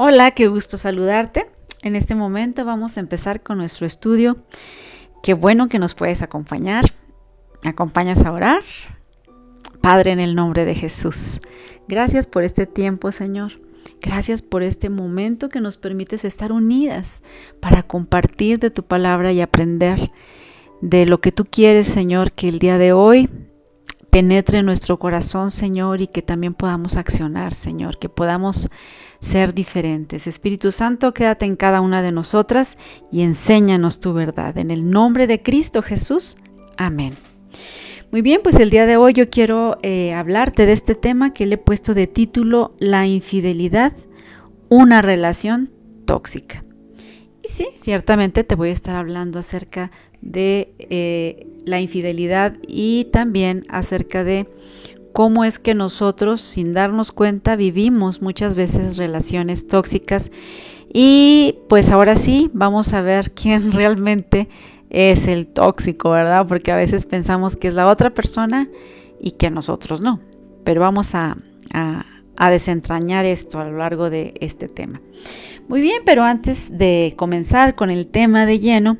Hola, qué gusto saludarte. En este momento vamos a empezar con nuestro estudio. Qué bueno que nos puedes acompañar. ¿Me acompañas a orar? Padre, en el nombre de Jesús, gracias por este tiempo, Señor. Gracias por este momento que nos permites estar unidas para compartir de tu palabra y aprender de lo que tú quieres, Señor, que el día de hoy penetre en nuestro corazón, Señor, y que también podamos accionar, Señor, que podamos ser diferentes. Espíritu Santo, quédate en cada una de nosotras y enséñanos tu verdad. En el nombre de Cristo Jesús. Amén. Muy bien, pues el día de hoy yo quiero eh, hablarte de este tema que le he puesto de título La infidelidad, una relación tóxica. Y sí, ciertamente te voy a estar hablando acerca de eh, la infidelidad y también acerca de cómo es que nosotros, sin darnos cuenta, vivimos muchas veces relaciones tóxicas. Y pues ahora sí, vamos a ver quién realmente es el tóxico, ¿verdad? Porque a veces pensamos que es la otra persona y que nosotros no. Pero vamos a, desentrañar esto a lo largo de este tema. Muy bien, pero antes de comenzar con el tema de lleno,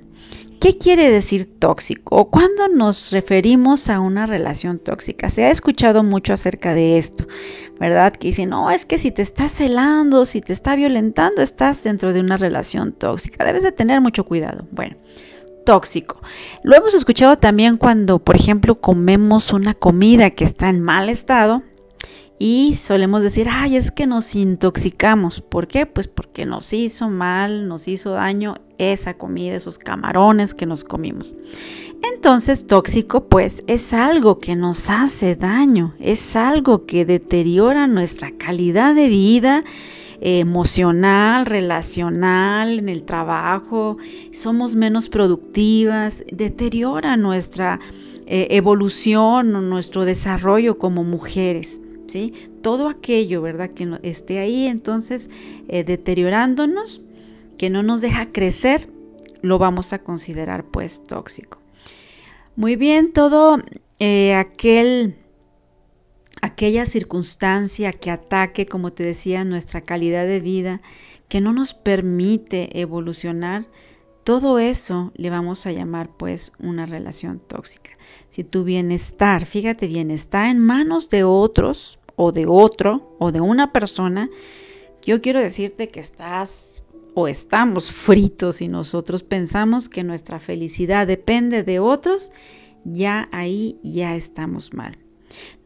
¿Qué quiere decir tóxico? ¿O cuándo nos referimos a una relación tóxica? Se ha escuchado mucho acerca de esto, ¿verdad? Que dicen, no, es que si te estás celando, si te está violentando, estás dentro de una relación tóxica. Debes de tener mucho cuidado. Bueno, tóxico. Lo hemos escuchado también cuando, por ejemplo, comemos una comida que está en mal estado y solemos decir, ay, es que nos intoxicamos. ¿Por qué? Pues porque nos hizo mal, nos hizo daño esa comida, esos camarones que nos comimos. Entonces, tóxico, pues, es algo que nos hace daño, es algo que deteriora nuestra calidad de vida emocional, relacional, en el trabajo, somos menos productivas, deteriora nuestra eh, evolución o nuestro desarrollo como mujeres. Todo aquello, ¿verdad? Que esté ahí entonces eh, deteriorándonos, que no nos deja crecer, lo vamos a considerar pues tóxico. Muy bien, todo eh, aquel aquella circunstancia que ataque, como te decía, nuestra calidad de vida, que no nos permite evolucionar, todo eso le vamos a llamar pues una relación tóxica. Si tu bienestar, fíjate bien, está en manos de otros o de otro o de una persona, yo quiero decirte que estás o estamos fritos y nosotros pensamos que nuestra felicidad depende de otros, ya ahí ya estamos mal.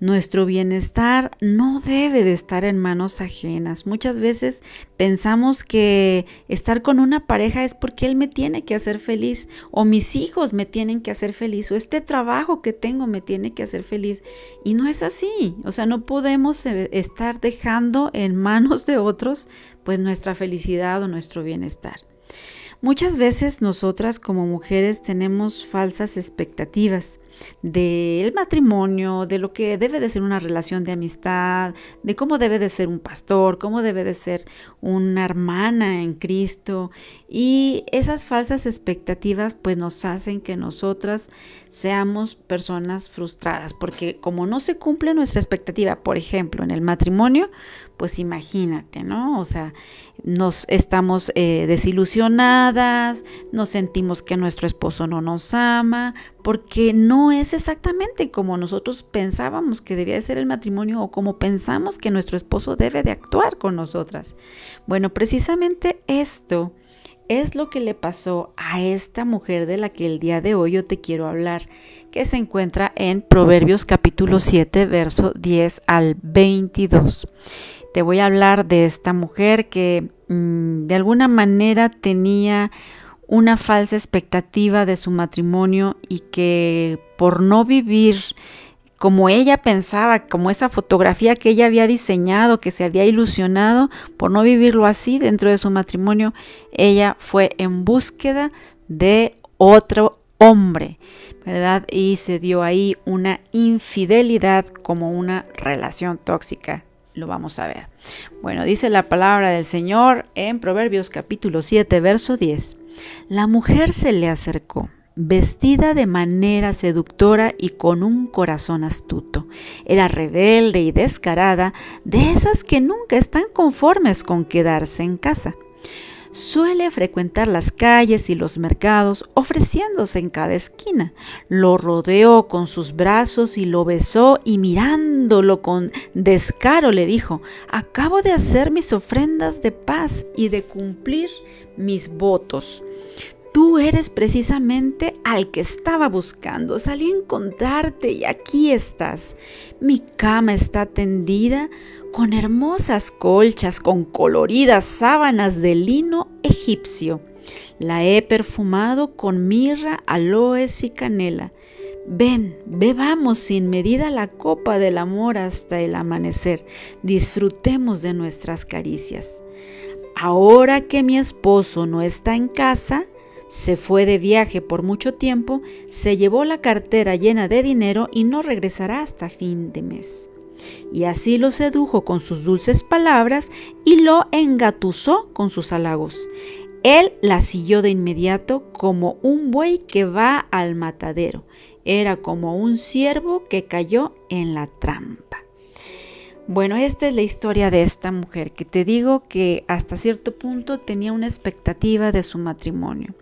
Nuestro bienestar no debe de estar en manos ajenas. Muchas veces pensamos que estar con una pareja es porque él me tiene que hacer feliz o mis hijos me tienen que hacer feliz o este trabajo que tengo me tiene que hacer feliz. Y no es así. O sea, no podemos eh, estar dejando en manos de otros pues nuestra felicidad o nuestro bienestar. Muchas veces nosotras como mujeres tenemos falsas expectativas del matrimonio, de lo que debe de ser una relación de amistad, de cómo debe de ser un pastor, cómo debe de ser una hermana en Cristo. Y esas falsas expectativas pues nos hacen que nosotras seamos personas frustradas, porque como no se cumple nuestra expectativa, por ejemplo, en el matrimonio, pues imagínate, ¿no? O sea, nos estamos eh, desilusionadas, nos sentimos que nuestro esposo no nos ama, porque no es exactamente como nosotros pensábamos que debía ser el matrimonio o como pensamos que nuestro esposo debe de actuar con nosotras. Bueno, precisamente esto es lo que le pasó a esta mujer de la que el día de hoy yo te quiero hablar, que se encuentra en Proverbios capítulo 7, verso 10 al 22 te voy a hablar de esta mujer que mm, de alguna manera tenía una falsa expectativa de su matrimonio y que por no vivir como ella pensaba, como esa fotografía que ella había diseñado, que se había ilusionado, por no vivirlo así dentro de su matrimonio, ella fue en búsqueda de otro hombre, ¿verdad? Y se dio ahí una infidelidad como una relación tóxica lo vamos a ver. Bueno, dice la palabra del Señor en Proverbios capítulo 7, verso 10. La mujer se le acercó vestida de manera seductora y con un corazón astuto. Era rebelde y descarada, de esas que nunca están conformes con quedarse en casa. Suele frecuentar las calles y los mercados, ofreciéndose en cada esquina. Lo rodeó con sus brazos y lo besó y mirándolo con descaro le dijo, acabo de hacer mis ofrendas de paz y de cumplir mis votos. Tú eres precisamente al que estaba buscando. Salí a encontrarte y aquí estás. Mi cama está tendida con hermosas colchas, con coloridas sábanas de lino egipcio. La he perfumado con mirra, aloes y canela. Ven, bebamos sin medida la copa del amor hasta el amanecer. Disfrutemos de nuestras caricias. Ahora que mi esposo no está en casa, se fue de viaje por mucho tiempo, se llevó la cartera llena de dinero y no regresará hasta fin de mes. Y así lo sedujo con sus dulces palabras y lo engatusó con sus halagos. Él la siguió de inmediato como un buey que va al matadero. Era como un ciervo que cayó en la trampa. Bueno, esta es la historia de esta mujer que te digo que hasta cierto punto tenía una expectativa de su matrimonio.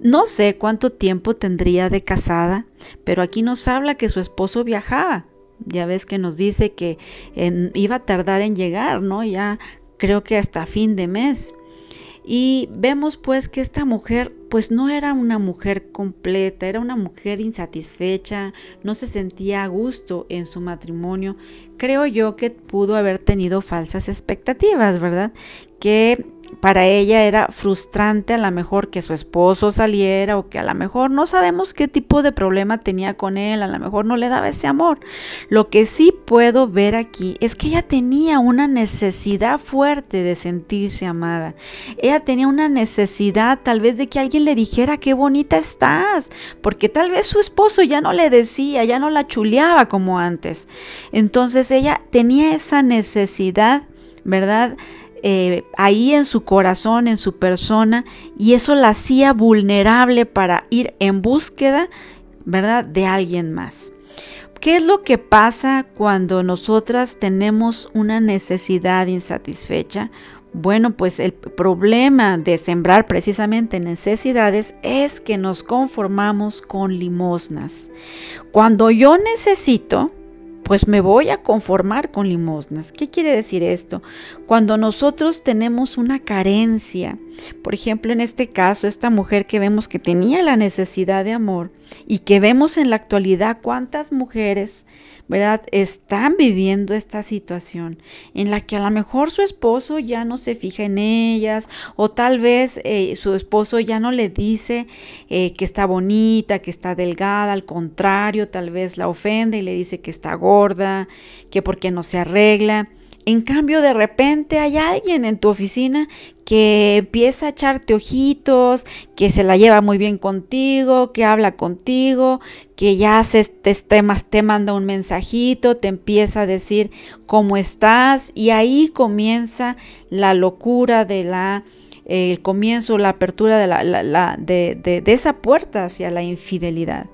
No sé cuánto tiempo tendría de casada, pero aquí nos habla que su esposo viajaba. Ya ves que nos dice que iba a tardar en llegar, ¿no? Ya creo que hasta fin de mes. Y vemos pues que esta mujer pues no era una mujer completa, era una mujer insatisfecha, no se sentía a gusto en su matrimonio. Creo yo que pudo haber tenido falsas expectativas, ¿verdad? Que para ella era frustrante a lo mejor que su esposo saliera o que a lo mejor no sabemos qué tipo de problema tenía con él, a lo mejor no le daba ese amor. Lo que sí puedo ver aquí es que ella tenía una necesidad fuerte de sentirse amada. Ella tenía una necesidad tal vez de que alguien le dijera qué bonita estás, porque tal vez su esposo ya no le decía, ya no la chuleaba como antes. Entonces ella tenía esa necesidad, ¿verdad? Eh, ahí en su corazón, en su persona, y eso la hacía vulnerable para ir en búsqueda, ¿verdad?, de alguien más. ¿Qué es lo que pasa cuando nosotras tenemos una necesidad insatisfecha? Bueno, pues el problema de sembrar precisamente necesidades es que nos conformamos con limosnas. Cuando yo necesito, pues me voy a conformar con limosnas. ¿Qué quiere decir esto? Cuando nosotros tenemos una carencia, por ejemplo, en este caso, esta mujer que vemos que tenía la necesidad de amor y que vemos en la actualidad cuántas mujeres ¿verdad? Están viviendo esta situación en la que a lo mejor su esposo ya no se fija en ellas o tal vez eh, su esposo ya no le dice eh, que está bonita, que está delgada, al contrario, tal vez la ofende y le dice que está gorda, que porque no se arregla. En cambio, de repente hay alguien en tu oficina que empieza a echarte ojitos, que se la lleva muy bien contigo, que habla contigo, que ya se te, te manda un mensajito, te empieza a decir cómo estás y ahí comienza la locura de la el comienzo, la apertura de, la, de esa puerta hacia la infidelidad.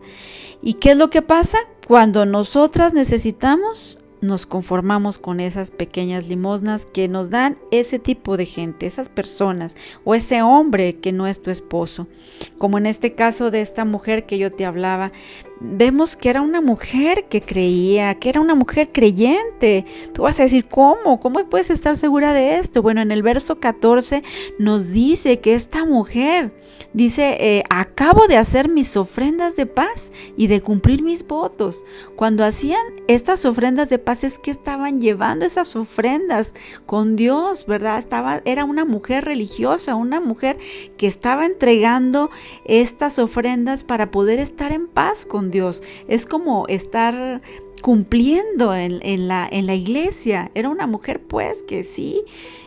¿Y qué es lo que pasa? Cuando nosotras necesitamos nos conformamos con esas pequeñas limosnas que nos dan ese tipo de gente, esas personas o ese hombre que no es tu esposo. Como en este caso de esta mujer que yo te hablaba, vemos que era una mujer que creía, que era una mujer creyente. Tú vas a decir, ¿cómo? ¿Cómo puedes estar segura de esto? Bueno, en el verso 14 nos dice que esta mujer dice, eh, acabo de hacer mis ofrendas de paz y de cumplir mis votos. Cuando hacían estas ofrendas de paz es que estaban llevando esas ofrendas con Dios, ¿verdad? Estaba, era una mujer religiosa, una mujer que estaba entregando estas ofrendas para poder estar en paz con Dios. Es como estar cumpliendo en, la, iglesia. Era una mujer pues que sí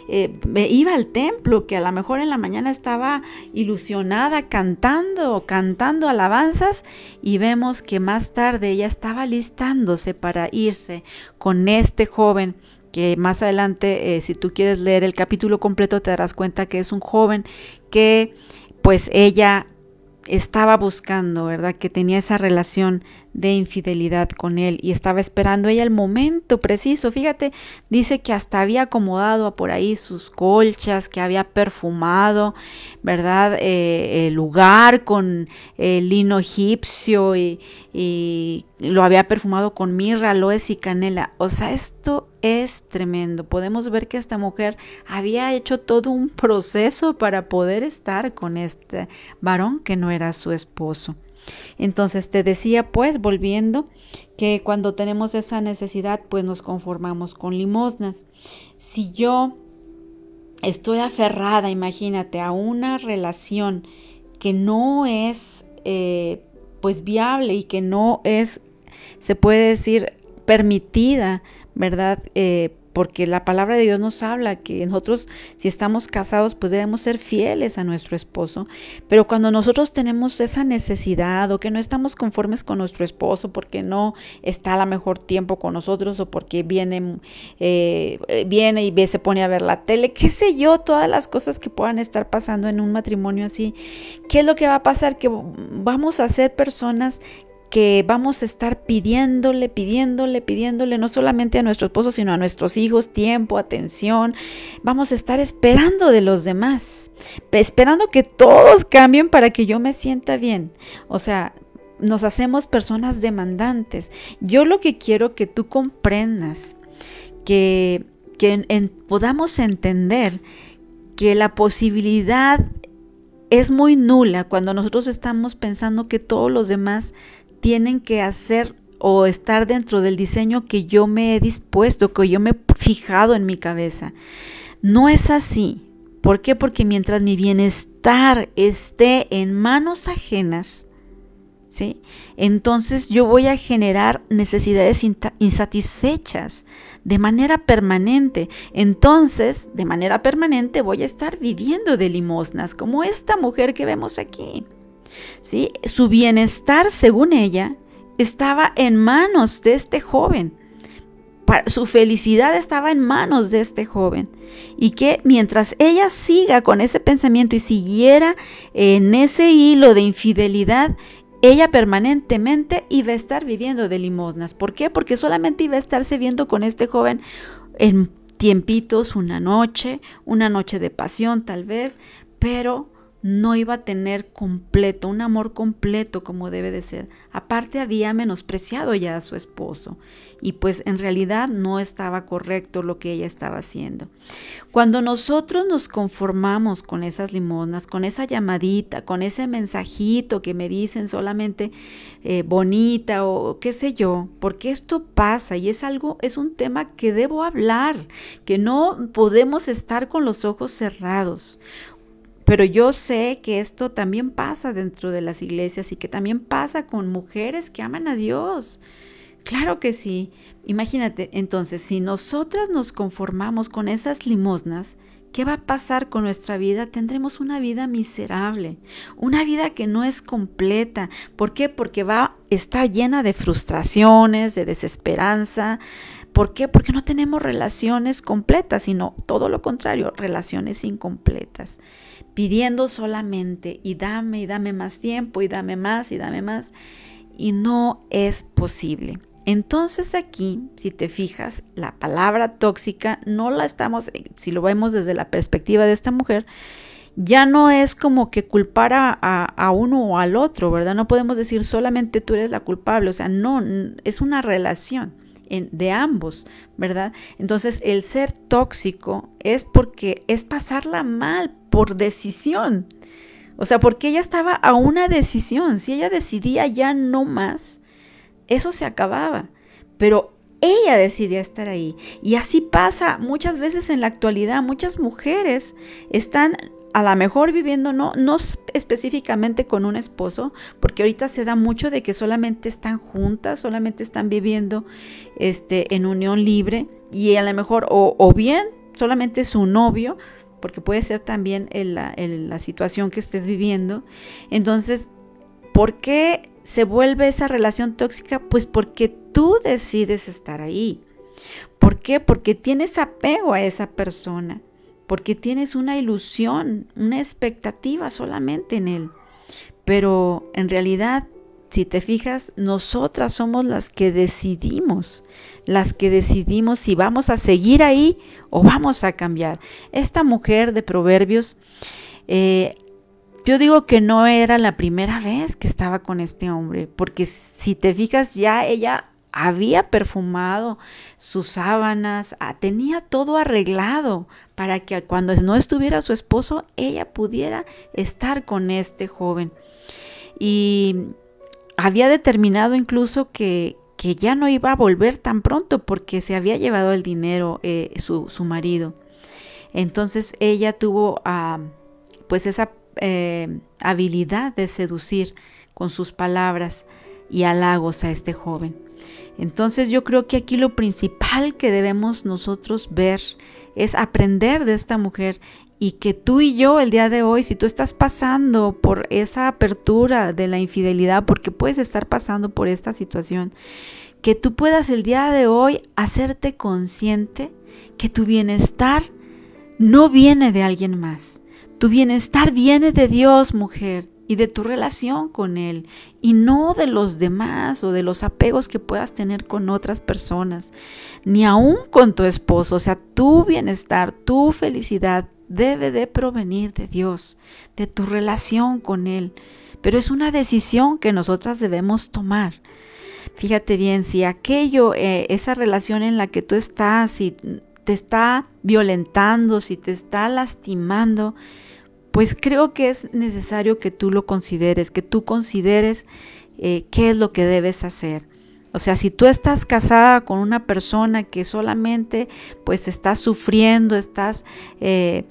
eh, iba al templo, que a lo mejor en la mañana estaba ilusionada cantando, cantando alabanzas y vemos que más tarde ella estaba listándose para irse con este joven que más adelante, eh, si tú quieres leer el capítulo completo, te darás cuenta que es un joven que pues ella estaba buscando, ¿verdad? Que tenía esa relación de infidelidad con él y estaba esperando ella el momento preciso. Fíjate, dice que hasta había acomodado por ahí sus colchas, que había perfumado, ¿verdad? Eh, el lugar con el lino egipcio y, y lo había perfumado con mirra, aloes y canela. O sea, esto es tremendo. Podemos ver que esta mujer había hecho todo un proceso para poder estar con este varón que no era su esposo. Entonces te decía pues, volviendo, que cuando tenemos esa necesidad, pues nos conformamos con limosnas. Si yo estoy aferrada, imagínate, a una relación que no es eh, pues viable y que no es, se puede decir, permitida, ¿verdad? Eh, porque la palabra de Dios nos habla que nosotros si estamos casados pues debemos ser fieles a nuestro esposo, pero cuando nosotros tenemos esa necesidad o que no estamos conformes con nuestro esposo porque no está a la mejor tiempo con nosotros o porque viene, eh, viene y se pone a ver la tele, qué sé yo, todas las cosas que puedan estar pasando en un matrimonio así, ¿qué es lo que va a pasar? Que vamos a ser personas que vamos a estar pidiéndole, pidiéndole, pidiéndole, no solamente a nuestro esposo, sino a nuestros hijos, tiempo, atención. Vamos a estar esperando de los demás, esperando que todos cambien para que yo me sienta bien. O sea, nos hacemos personas demandantes. Yo lo que quiero que tú comprendas, que, que podamos entender que la posibilidad es muy nula cuando nosotros estamos pensando que todos los demás tienen que hacer o estar dentro del diseño que yo me he dispuesto, que yo me he fijado en mi cabeza. No es así. ¿Por qué? Porque mientras mi bienestar esté en manos ajenas, ¿sí? Entonces yo voy a generar necesidades insatisfechas de manera permanente. Entonces, de manera permanente voy a estar viviendo de limosnas, como esta mujer que vemos aquí. ¿Sí? Su bienestar, según ella, estaba en manos de este joven. Su felicidad estaba en manos de este joven. Y que mientras ella siga con ese pensamiento y siguiera en ese hilo de infidelidad, ella permanentemente iba a estar viviendo de limosnas. ¿Por qué? Porque solamente iba a estarse viendo con este joven en tiempitos, una noche, una noche de pasión tal vez, pero no iba a tener completo, un amor completo como debe de ser. Aparte había menospreciado ya a su esposo y pues en realidad no estaba correcto lo que ella estaba haciendo. Cuando nosotros nos conformamos con esas limonas, con esa llamadita, con ese mensajito que me dicen solamente eh, bonita o qué sé yo, porque esto pasa y es algo, es un tema que debo hablar, que no podemos estar con los ojos cerrados. Pero yo sé que esto también pasa dentro de las iglesias y que también pasa con mujeres que aman a Dios. Claro que sí. Imagínate, entonces, si nosotras nos conformamos con esas limosnas, ¿qué va a pasar con nuestra vida? Tendremos una vida miserable, una vida que no es completa. ¿Por qué? Porque va a estar llena de frustraciones, de desesperanza. ¿Por qué? Porque no tenemos relaciones completas, sino todo lo contrario, relaciones incompletas pidiendo solamente y dame y dame más tiempo y dame más y dame más y no es posible. Entonces aquí, si te fijas, la palabra tóxica no la estamos, si lo vemos desde la perspectiva de esta mujer, ya no es como que culpar a, uno o al otro, ¿verdad? No podemos decir solamente tú eres la culpable, o sea, no, es una relación de ambos, ¿verdad? Entonces el ser tóxico es porque es pasarla mal por decisión. O sea, porque ella estaba a una decisión. Si ella decidía ya no más, eso se acababa. Pero ella decidía estar ahí. Y así pasa muchas veces en la actualidad. Muchas mujeres están a lo mejor viviendo no, no específicamente con un esposo, porque ahorita se da mucho de que solamente están juntas, solamente están viviendo este, en unión libre y a lo mejor o, bien solamente su novio, porque puede ser también la, situación que estés viviendo. Entonces, ¿por qué se vuelve esa relación tóxica? Pues porque tú decides estar ahí. ¿Por qué? Porque tienes apego a esa persona porque tienes una ilusión, una expectativa solamente en Él. Pero en realidad, si te fijas, nosotras somos las que decidimos, las que decidimos si vamos a seguir ahí o vamos a cambiar. Esta mujer de Proverbios, eh, yo digo que no era la primera vez que estaba con este hombre, porque si te fijas, ya ella había perfumado sus sábanas, ah, tenía todo arreglado para que cuando no estuviera su esposo, ella pudiera estar con este joven. Y había determinado incluso que, que ya no iba a volver tan pronto porque se había llevado el dinero eh, su, su, marido. Entonces ella tuvo pues esa eh, habilidad de seducir con sus palabras y halagos a este joven. Entonces yo creo que aquí lo principal que debemos nosotros ver es aprender de esta mujer y que tú y yo el día de hoy, si tú estás pasando por esa apertura de la infidelidad, porque puedes estar pasando por esta situación, que tú puedas el día de hoy hacerte consciente que tu bienestar no viene de alguien más. Tu bienestar viene de Dios, mujer y de tu relación con Él y no de los demás o de los apegos que puedas tener con otras personas, ni aún con tu esposo. O sea, tu bienestar, tu felicidad debe de provenir de Dios, de tu relación con Él. Pero es una decisión que nosotras debemos tomar. Fíjate bien, si aquello, eh, esa relación en la que tú estás, si te está violentando, si te está lastimando, pues creo que es necesario que tú lo consideres, que tú consideres eh, qué es lo que debes hacer. O sea, si tú estás casada con una persona que solamente pues estás sufriendo, estás eh,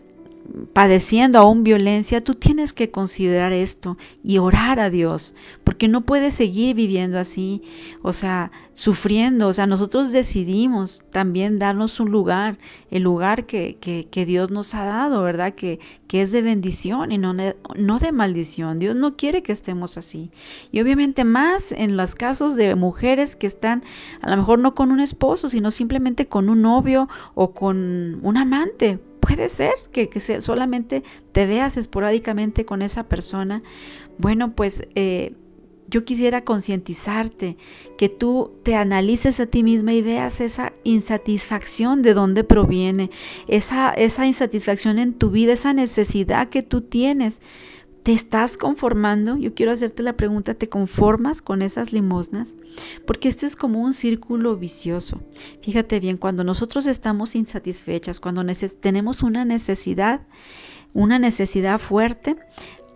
padeciendo aún violencia, tú tienes que considerar esto y orar a Dios, porque no puedes seguir viviendo así, o sea, sufriendo, o sea, nosotros decidimos también darnos un lugar, el lugar que, que, Dios nos ha dado, ¿verdad? Que, que es de bendición y no, no de maldición. Dios no quiere que estemos así. Y obviamente más en los casos de mujeres que están a lo mejor no con un esposo, sino simplemente con un novio o con un amante, puede ser que, solamente te veas esporádicamente con esa persona. Bueno, pues eh, yo quisiera concientizarte, que tú te analices a ti misma y veas esa insatisfacción de dónde proviene, esa, esa insatisfacción en tu vida, esa necesidad que tú tienes ¿Te estás conformando? Yo quiero hacerte la pregunta, ¿te conformas con esas limosnas? Porque este es como un círculo vicioso. Fíjate bien, cuando nosotros estamos insatisfechas, cuando tenemos una necesidad, una necesidad fuerte,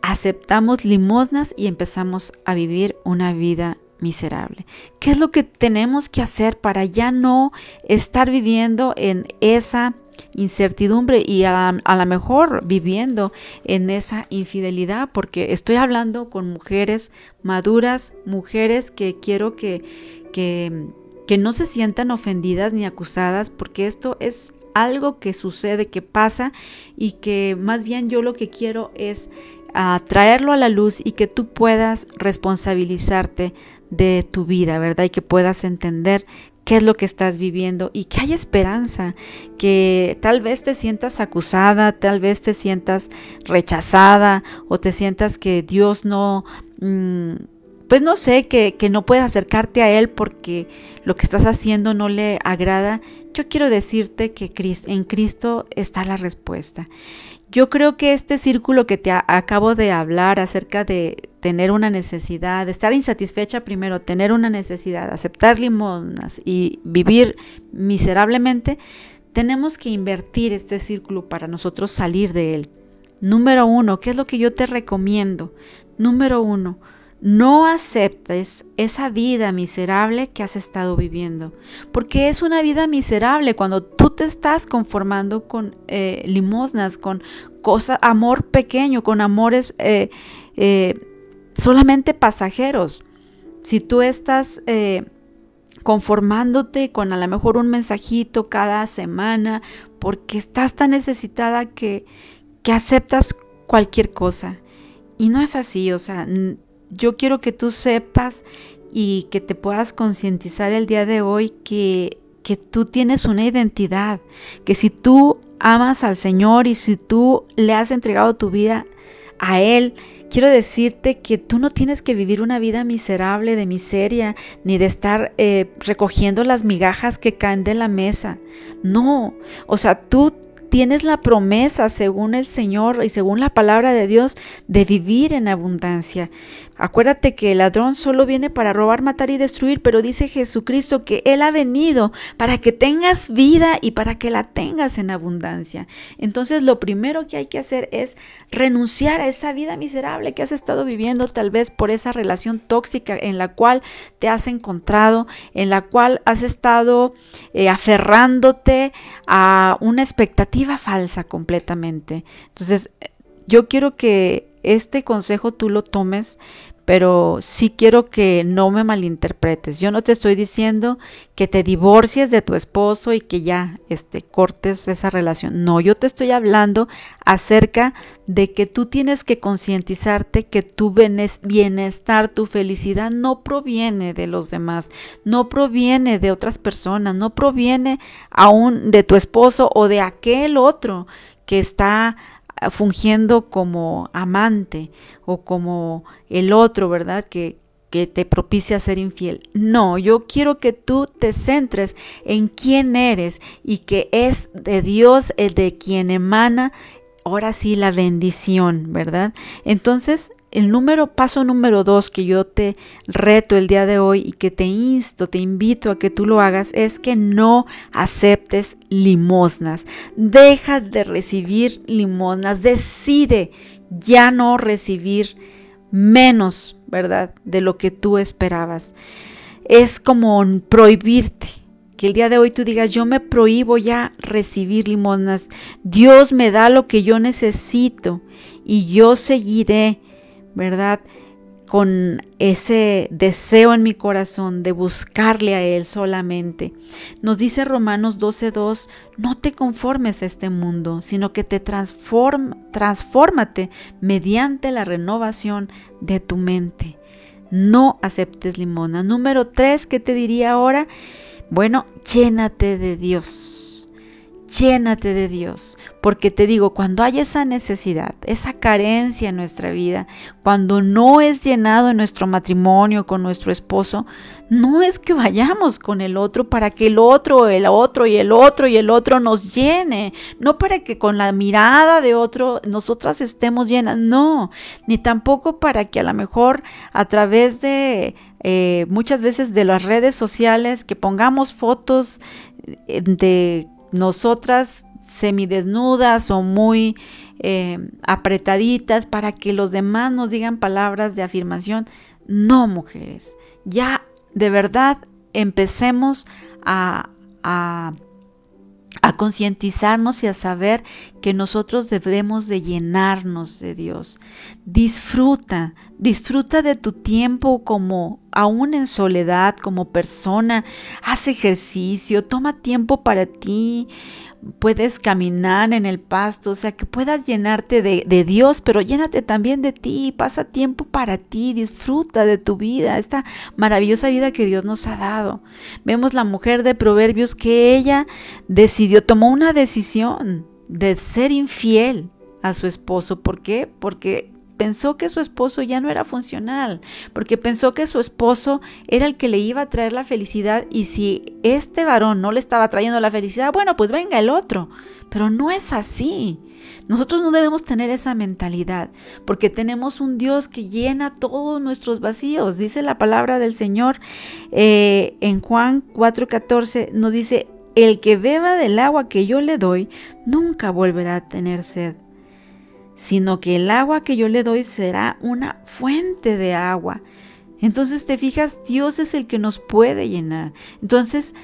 aceptamos limosnas y empezamos a vivir una vida miserable. ¿Qué es lo que tenemos que hacer para ya no estar viviendo en esa incertidumbre y a, lo mejor viviendo en esa infidelidad, porque estoy hablando con mujeres maduras, mujeres que quiero que, que, que no se sientan ofendidas ni acusadas, porque esto es algo que sucede, que pasa y que más bien yo lo que quiero es a traerlo a la luz y que tú puedas responsabilizarte de tu vida, ¿verdad? Y que puedas entender qué es lo que estás viviendo y que hay esperanza, que tal vez te sientas acusada, tal vez te sientas rechazada o te sientas que Dios no, mm, pues no sé, que, que no puedes acercarte a Él porque lo que estás haciendo no le agrada. Yo quiero decirte que en Cristo está la respuesta. Yo creo que este círculo que te acabo de hablar acerca de tener una necesidad, estar insatisfecha primero, tener una necesidad, aceptar limonas y vivir miserablemente, tenemos que invertir este círculo para nosotros salir de él. Número uno, ¿qué es lo que yo te recomiendo? Número uno, no aceptes esa vida miserable que has estado viviendo, porque es una vida miserable cuando tú te estás conformando con eh, limosnas, con cosas, amor pequeño, con amores eh, eh, solamente pasajeros. Si tú estás conformándote con a lo mejor un mensajito cada semana, porque estás tan necesitada que, que aceptas cualquier cosa. Y no es así, o sea, yo quiero que tú sepas y que te puedas concientizar el día de hoy que, que tú tienes una identidad, que si tú amas al Señor y si tú le has entregado tu vida a Él, quiero decirte que tú no tienes que vivir una vida miserable de miseria, ni de estar eh, recogiendo las migajas que caen de la mesa. No, o sea, tú tienes la promesa, según el Señor y según la palabra de Dios, de vivir en abundancia. Acuérdate que el ladrón solo viene para robar, matar y destruir, pero dice Jesucristo que Él ha venido para que tengas vida y para que la tengas en abundancia. Entonces lo primero que hay que hacer es renunciar a esa vida miserable que has estado viviendo tal vez por esa relación tóxica en la cual te has encontrado, en la cual has estado eh, aferrándote a una expectativa falsa completamente. Entonces, yo quiero que este consejo tú lo tomes, pero sí quiero que no me malinterpretes. Yo no te estoy diciendo que te divorcies de tu esposo y que ya este, cortes esa relación. No, yo te estoy hablando acerca de que tú tienes que concientizarte que tu bienestar, tu felicidad no proviene de los demás, no proviene de otras personas, no proviene aún de tu esposo o de aquel otro que está fungiendo como amante o como el otro, ¿verdad? Que, que te propicia ser infiel. No, yo quiero que tú te centres en quién eres y que es de Dios, el de quien emana ahora sí la bendición, ¿verdad? Entonces, el número, paso número dos que yo te reto el día de hoy y que te insto, te invito a que tú lo hagas es que no aceptes limosnas. Deja de recibir limosnas. Decide ya no recibir menos, ¿verdad? De lo que tú esperabas. Es como prohibirte. Que el día de hoy tú digas, yo me prohíbo ya recibir limosnas. Dios me da lo que yo necesito y yo seguiré ¿verdad? Con ese deseo en mi corazón de buscarle a Él solamente. Nos dice Romanos 12.2, no te conformes a este mundo, sino que te transforma, transfórmate mediante la renovación de tu mente. No aceptes limona. Número 3, ¿qué te diría ahora? Bueno, llénate de Dios llénate de Dios, porque te digo, cuando hay esa necesidad, esa carencia en nuestra vida, cuando no es llenado en nuestro matrimonio con nuestro esposo, no es que vayamos con el otro para que el otro, el otro y el otro y el otro nos llene, no para que con la mirada de otro nosotras estemos llenas, no, ni tampoco para que a lo mejor a través de eh, muchas veces de las redes sociales que pongamos fotos eh, de nosotras semidesnudas o muy eh, apretaditas para que los demás nos digan palabras de afirmación. No, mujeres, ya de verdad empecemos a, a a concientizarnos y a saber que nosotros debemos de llenarnos de Dios. Disfruta, disfruta de tu tiempo como aún en soledad, como persona, haz ejercicio, toma tiempo para ti, puedes caminar en el pasto, o sea, que puedas llenarte de, Dios, pero llénate también de ti, pasa tiempo para ti, disfruta de tu vida, esta maravillosa vida que Dios nos ha dado. Vemos la mujer de Proverbios que ella decidió, tomó una decisión de ser infiel a su esposo. ¿Por qué? Porque pensó que su esposo ya no era funcional, porque pensó que su esposo era el que le iba a traer la felicidad y si este varón no le estaba trayendo la felicidad, bueno, pues venga el otro. Pero no es así. Nosotros no debemos tener esa mentalidad, porque tenemos un Dios que llena todos nuestros vacíos. Dice la palabra del Señor eh, en Juan 4:14, nos dice, el que beba del agua que yo le doy, nunca volverá a tener sed sino que el agua que yo le doy será una fuente de agua. Entonces te fijas, Dios es el que nos puede llenar. Entonces,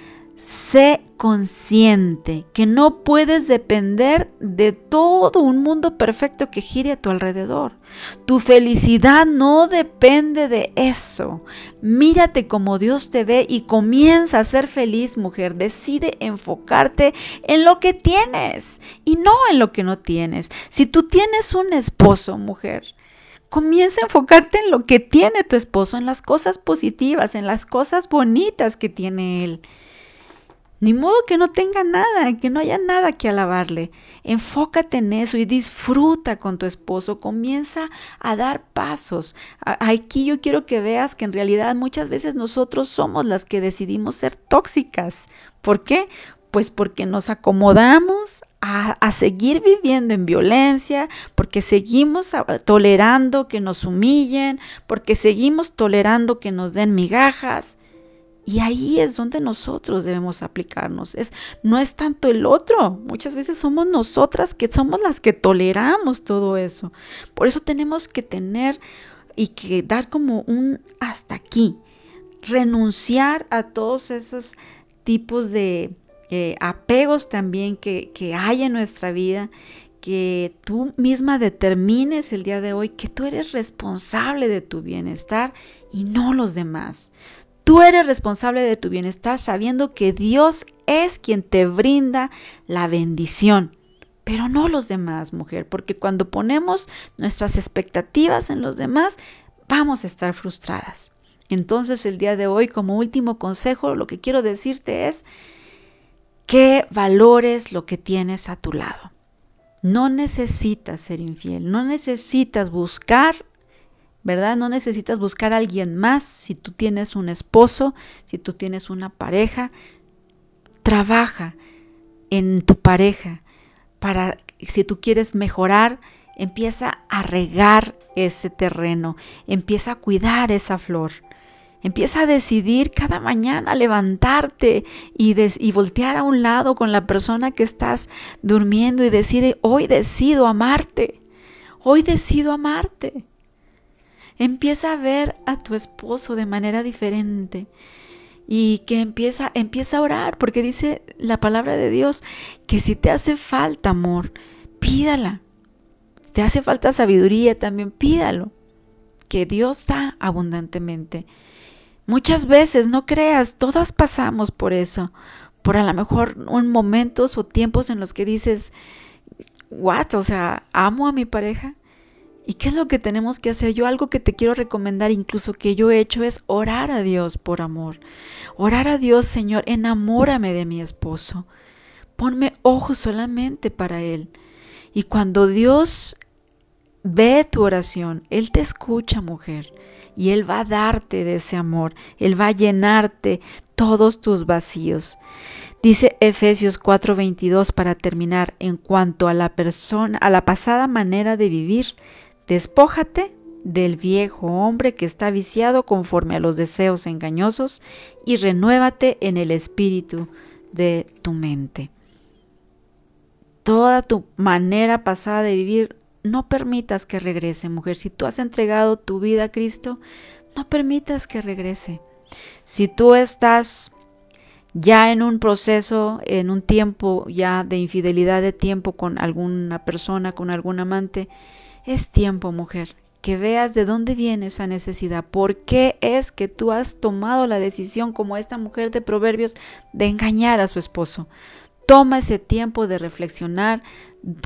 sé consciente que no puedes depender de todo un mundo perfecto que gire a tu alrededor. Tu felicidad no depende de eso. Mírate como Dios te ve y comienza a ser feliz, mujer. Decide enfocarte en lo que tienes y no en lo que no tienes. Si tú tienes un esposo, mujer, Comienza a enfocarte en lo que tiene tu esposo, en las cosas positivas, en las cosas bonitas que tiene él Ni modo que no tenga nada, que no haya nada que alabarle. Enfócate en eso y disfruta con tu esposo. Comienza a dar pasos. Aquí yo quiero que veas que en realidad muchas veces nosotros somos las que decidimos ser tóxicas. ¿Por qué? Pues porque nos acomodamos a, a, seguir viviendo en violencia, porque seguimos tolerando que nos humillen, porque seguimos tolerando que nos den migajas. Y ahí es donde nosotros debemos aplicarnos. Es, no es tanto el otro. Muchas veces somos nosotras que somos las que toleramos todo eso. Por eso tenemos que tener y que dar como un hasta aquí. Renunciar a todos esos tipos de eh, apegos también que, que hay en nuestra vida que tú misma determines el día de hoy que tú eres responsable de tu bienestar y no los demás. Tú eres responsable de tu bienestar sabiendo que Dios es quien te brinda la bendición, pero no los demás, mujer, porque cuando ponemos nuestras expectativas en los demás, vamos a estar frustradas. Entonces el día de hoy, como último consejo, lo que quiero decirte es que valores lo que tienes a tu lado. No necesitas ser infiel, no necesitas buscar ¿verdad? No necesitas buscar a alguien más si tú tienes un esposo, si tú tienes una pareja. Trabaja en tu pareja para, si tú quieres mejorar, empieza a regar ese terreno, empieza a cuidar esa flor. Empieza a decidir cada mañana levantarte y, y, voltear a un lado con la persona que estás durmiendo y decir, hoy decido amarte, hoy decido amarte. Empieza a ver a tu esposo de manera diferente y que empieza, empieza a orar, porque dice la palabra de Dios que si te hace falta amor, pídala. Si te hace falta sabiduría, también pídalo, que Dios da abundantemente. Muchas veces, no creas, todas pasamos por eso, por a lo mejor un momentos o tiempos en los que dices, what, o sea, amo a mi pareja, ¿Y qué es lo que tenemos que hacer? Yo algo que te quiero recomendar, incluso que yo he hecho, es orar a Dios por amor. Orar a Dios, Señor, enamórame de mi esposo. Ponme ojos solamente para Él. Y cuando Dios ve tu oración, Él te escucha, mujer. Y Él va a darte de ese amor. Él va a llenarte todos tus vacíos. Dice Efesios 4:22 para terminar, en cuanto a la persona, a la pasada manera de vivir, Despójate del viejo hombre que está viciado conforme a los deseos engañosos y renuévate en el espíritu de tu mente. Toda tu manera pasada de vivir, no permitas que regrese, mujer. Si tú has entregado tu vida a Cristo, no permitas que regrese. Si tú estás ya en un proceso, en un tiempo ya de infidelidad de tiempo con alguna persona, con algún amante, es tiempo, mujer, que veas de dónde viene esa necesidad. ¿Por qué es que tú has tomado la decisión, como esta mujer de Proverbios, de engañar a su esposo? Toma ese tiempo de reflexionar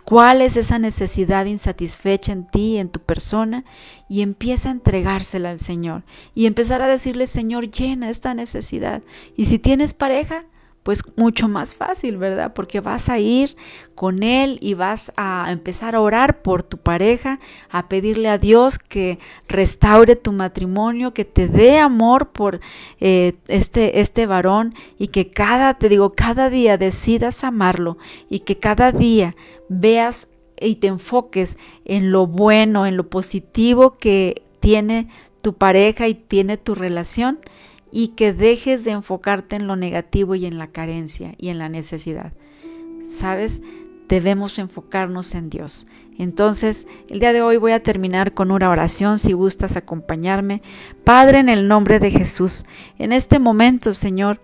cuál es esa necesidad insatisfecha en ti, en tu persona, y empieza a entregársela al Señor. Y empezar a decirle, Señor, llena esta necesidad. Y si tienes pareja, pues mucho más fácil, ¿verdad? Porque vas a ir con él y vas a empezar a orar por tu pareja, a pedirle a Dios que restaure tu matrimonio, que te dé amor por eh, este, este varón y que cada, te digo, cada día decidas amarlo y que cada día veas y te enfoques en lo bueno, en lo positivo que tiene tu pareja y tiene tu relación y que dejes de enfocarte en lo negativo y en la carencia y en la necesidad. ¿Sabes? Debemos enfocarnos en Dios. Entonces, el día de hoy voy a terminar con una oración si gustas acompañarme. Padre, en el nombre de Jesús, en este momento, Señor,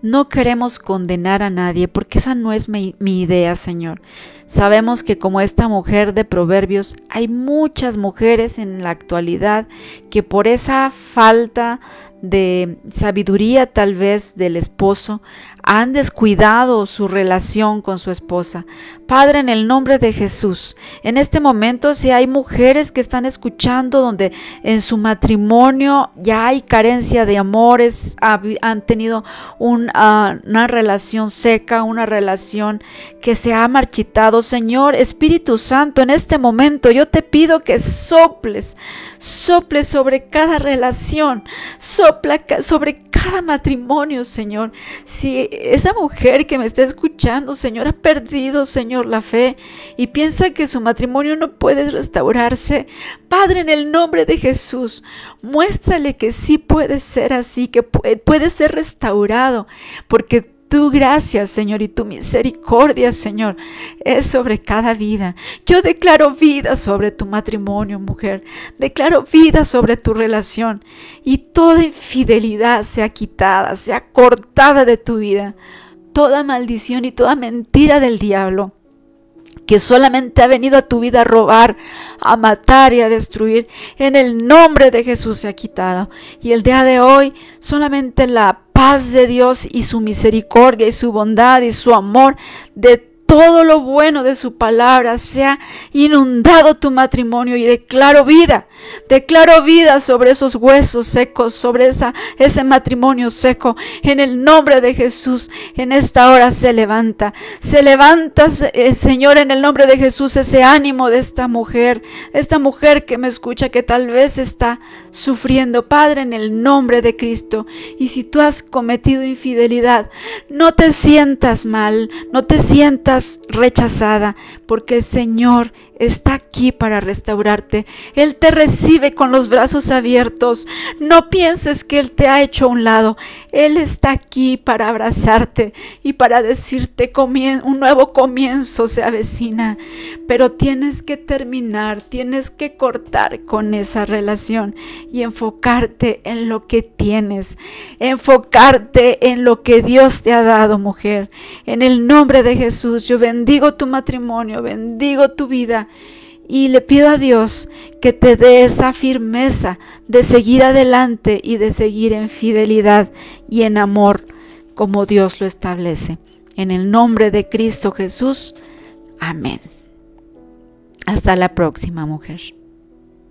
no queremos condenar a nadie porque esa no es mi, idea, Señor. Sabemos que como esta mujer de Proverbios, hay muchas mujeres en la actualidad que por esa falta de sabiduría tal vez del esposo han descuidado su relación con su esposa. Padre, en el nombre de Jesús, en este momento si hay mujeres que están escuchando donde en su matrimonio ya hay carencia de amores, han tenido ah, una relación seca, una relación que se ha marchitado, Señor Espíritu Santo, en este momento yo te pido que soples, soples sobre cada relación, sobre cada matrimonio, Señor. Si esa mujer que me está escuchando, Señor, ha perdido, Señor, la fe y piensa que su matrimonio no puede restaurarse, Padre, en el nombre de Jesús, muéstrale que sí puede ser así, que puede ser restaurado, porque tu gracia, Señor, y tu misericordia, Señor, es sobre cada vida. Yo declaro vida sobre tu matrimonio, mujer. Declaro vida sobre tu relación. Y toda infidelidad sea quitada, sea cortada de tu vida. Toda maldición y toda mentira del diablo que solamente ha venido a tu vida a robar, a matar y a destruir, en el nombre de Jesús se ha quitado. Y el día de hoy solamente la paz de Dios y su misericordia y su bondad y su amor de todo lo bueno de su palabra sea inundado tu matrimonio y declaro vida, declaro vida sobre esos huesos secos, sobre esa, ese matrimonio seco. En el nombre de Jesús, en esta hora se levanta, se levanta, eh, Señor, en el nombre de Jesús, ese ánimo de esta mujer, esta mujer que me escucha, que tal vez está sufriendo, Padre, en el nombre de Cristo. Y si tú has cometido infidelidad, no te sientas mal, no te sientas rechazada, porque el Señor está aquí para restaurarte. Él te recibe con los brazos abiertos. No pienses que Él te ha hecho a un lado. Él está aquí para abrazarte y para decirte un nuevo comienzo se avecina. Pero tienes que terminar, tienes que cortar con esa relación y enfocarte en lo que tienes. Enfocarte en lo que Dios te ha dado, mujer. En el nombre de Jesús, yo bendigo tu matrimonio, bendigo tu vida y le pido a Dios que te dé esa firmeza de seguir adelante y de seguir en fidelidad y en amor como Dios lo establece. En el nombre de Cristo Jesús. Amén. Hasta la próxima, mujer.